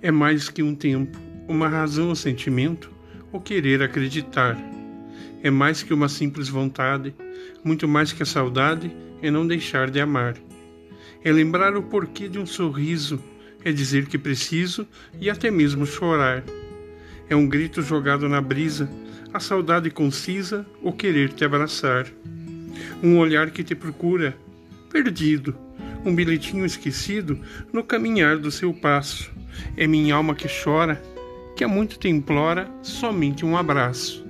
É mais que um tempo, uma razão ou sentimento, o querer acreditar. É mais que uma simples vontade, muito mais que a saudade é não deixar de amar. É lembrar o porquê de um sorriso, é dizer que preciso e até mesmo chorar. É um grito jogado na brisa, a saudade concisa, o querer te abraçar. Um olhar que te procura, perdido, um bilhetinho esquecido no caminhar do seu passo. É minha alma que chora, que há muito te implora somente um abraço.